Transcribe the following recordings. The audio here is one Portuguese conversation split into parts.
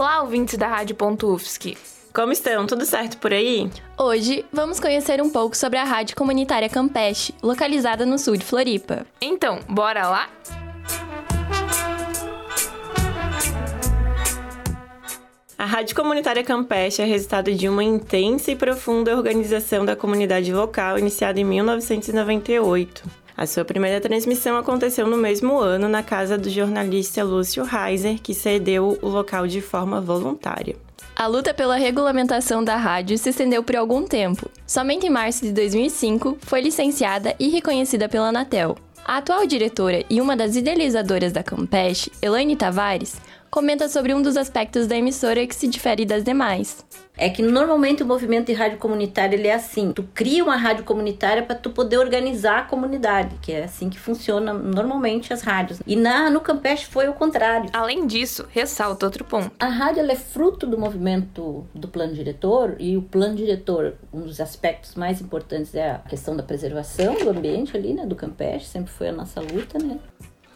ouvintes da Rádio UFSC. Como estão? Tudo certo por aí? Hoje vamos conhecer um pouco sobre a Rádio Comunitária Campeche, localizada no sul de Floripa. Então, bora lá? A Rádio Comunitária Campeche é resultado de uma intensa e profunda organização da comunidade local iniciada em 1998. A sua primeira transmissão aconteceu no mesmo ano na casa do jornalista Lúcio Reiser, que cedeu o local de forma voluntária. A luta pela regulamentação da rádio se estendeu por algum tempo. Somente em março de 2005 foi licenciada e reconhecida pela Anatel. A atual diretora e uma das idealizadoras da Campeche, Elaine Tavares, comenta sobre um dos aspectos da emissora que se difere das demais. É que normalmente o movimento de rádio comunitária ele é assim: tu cria uma rádio comunitária para tu poder organizar a comunidade, que é assim que funciona normalmente as rádios. E na no Campeche foi o contrário. Além disso, ressalta outro ponto. A rádio é fruto do movimento do plano diretor e o plano diretor, um dos aspectos mais importantes é a questão da preservação do ambiente ali, né, do Campeche, sempre foi a nossa luta, né?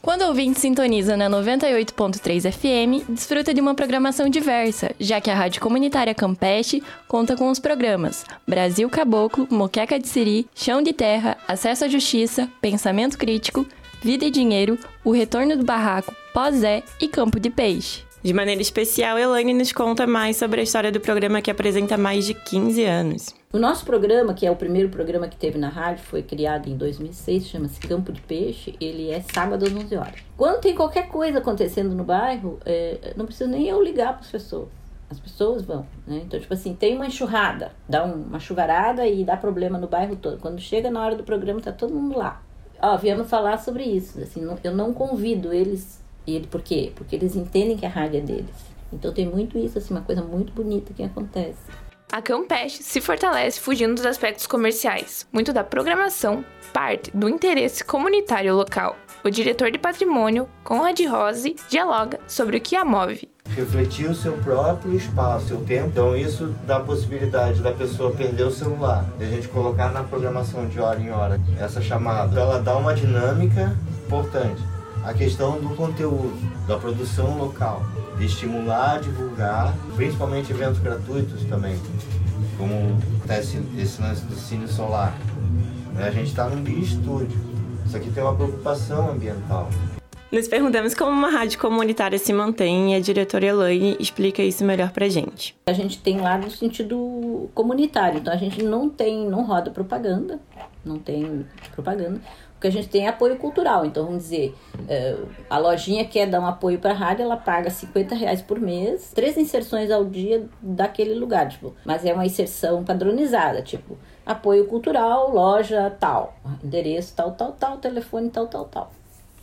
Quando o ouvinte sintoniza na 98.3 FM, desfruta de uma programação diversa, já que a Rádio Comunitária Campeche conta com os programas Brasil Caboclo, Moqueca de Siri, Chão de Terra, Acesso à Justiça, Pensamento Crítico, Vida e Dinheiro, O Retorno do Barraco, Pós-Zé e Campo de Peixe. De maneira especial, Elaine nos conta mais sobre a história do programa que apresenta mais de 15 anos. O nosso programa, que é o primeiro programa que teve na rádio, foi criado em 2006, chama-se Campo de Peixe. Ele é sábado às 11 horas. Quando tem qualquer coisa acontecendo no bairro, é, não precisa nem eu ligar para as pessoas. As pessoas vão, né? Então, tipo assim, tem uma enxurrada, dá uma chuvarada e dá problema no bairro todo. Quando chega na hora do programa, tá todo mundo lá. Ó, viemos falar sobre isso. Assim, eu não convido eles ele, por quê? Porque eles entendem que a rádio é deles. Então tem muito isso, assim, uma coisa muito bonita que acontece. A Campeche se fortalece fugindo dos aspectos comerciais. Muito da programação parte do interesse comunitário local. O diretor de patrimônio, Conrad Rose, dialoga sobre o que a move. Refletir o seu próprio espaço, seu tempo. Então isso dá a possibilidade da pessoa perder o celular, e a gente colocar na programação de hora em hora essa chamada. Ela dá uma dinâmica importante a questão do conteúdo, da produção local, de estimular, divulgar, principalmente eventos gratuitos também, como acontece esse lance do cine solar. A gente está num estúdio. Isso aqui tem uma preocupação ambiental. Nos perguntamos como uma rádio comunitária se mantém e a diretora Elaine explica isso melhor pra gente. A gente tem lá no sentido comunitário, então a gente não tem, não roda propaganda, não tem propaganda, porque a gente tem apoio cultural. Então, vamos dizer, é, a lojinha quer dar um apoio para a rádio, ela paga 50 reais por mês, três inserções ao dia daquele lugar, tipo, mas é uma inserção padronizada, tipo, apoio cultural, loja tal, endereço tal, tal, tal, telefone tal, tal, tal.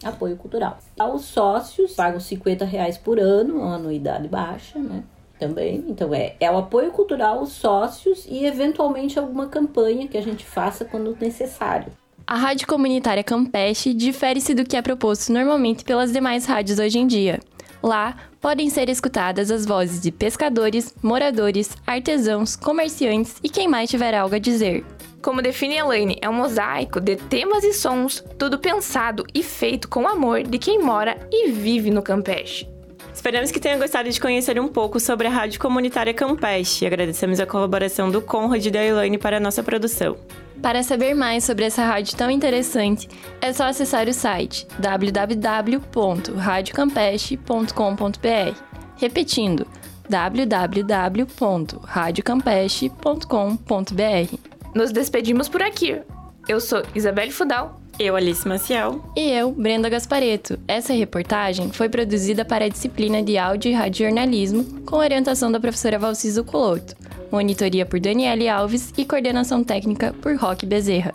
Apoio cultural. Os sócios pagam 50 reais por ano, uma anuidade baixa, né? Também. Então, é, é o apoio cultural, os sócios e, eventualmente, alguma campanha que a gente faça quando necessário. A rádio comunitária Campeche difere-se do que é proposto normalmente pelas demais rádios hoje em dia. Lá, podem ser escutadas as vozes de pescadores, moradores, artesãos, comerciantes e quem mais tiver algo a dizer. Como define Elaine, é um mosaico de temas e sons, tudo pensado e feito com amor de quem mora e vive no Campeche. Esperamos que tenha gostado de conhecer um pouco sobre a Rádio Comunitária Campeche e agradecemos a colaboração do Conrad e da Elaine para a nossa produção. Para saber mais sobre essa rádio tão interessante, é só acessar o site www.radiocampeche.com.br. Repetindo, www.radiocampeche.com.br. Nos despedimos por aqui. Eu sou Isabelle Fudal. Eu, Alice Maciel. E eu, Brenda Gaspareto. Essa reportagem foi produzida para a disciplina de Áudio e Radiojornalismo, com orientação da professora Valciso Coloto monitoria por Daniele Alves e coordenação técnica por Roque Bezerra.